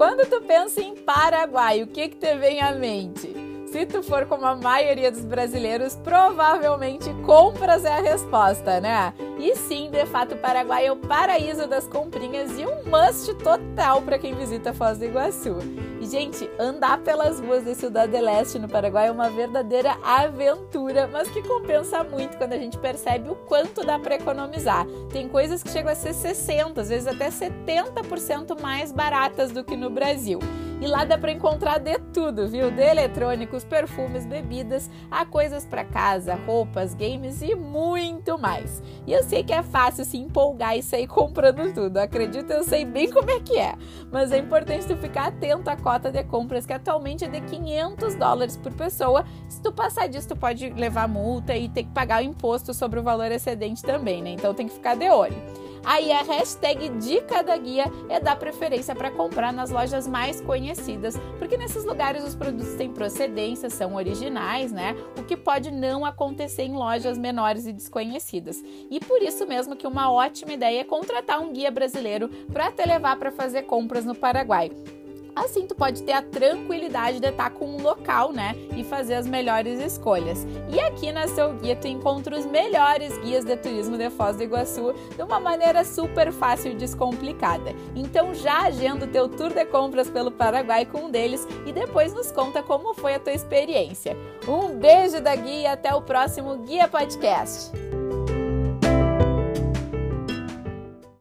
Quando tu pensa em Paraguai, o que que te vem à mente? Se tu for como a maioria dos brasileiros, provavelmente compras é a resposta, né? E sim, de fato, o Paraguai é o paraíso das comprinhas e um must total para quem visita Foz do Iguaçu. E, gente, andar pelas ruas da Cidade Leste no Paraguai é uma verdadeira aventura, mas que compensa muito quando a gente percebe o quanto dá para economizar. Tem coisas que chegam a ser 60, às vezes até 70% mais baratas do que no Brasil. E lá dá para encontrar de tudo, viu? De eletrônicos, perfumes, bebidas, a coisas para casa, roupas, games e muito mais. E eu sei que é fácil se empolgar e sair comprando tudo. Acredito, eu sei bem como é que é. Mas é importante tu ficar atento à cota de compras que atualmente é de 500 dólares por pessoa. Se tu passar disso, tu pode levar multa e ter que pagar o imposto sobre o valor excedente também, né? Então tem que ficar de olho. Aí a hashtag dica da guia é dar preferência para comprar nas lojas mais conhecidas, porque nesses lugares os produtos têm procedência, são originais, né? O que pode não acontecer em lojas menores e desconhecidas. E por isso mesmo que uma ótima ideia é contratar um guia brasileiro para te levar para fazer compras no Paraguai. Assim, tu pode ter a tranquilidade de estar com um local, né? E fazer as melhores escolhas. E aqui na seu guia tu encontra os melhores guias de turismo de Foz do Iguaçu de uma maneira super fácil e descomplicada. Então já agenda o teu tour de compras pelo Paraguai com um deles e depois nos conta como foi a tua experiência. Um beijo da guia e até o próximo Guia Podcast.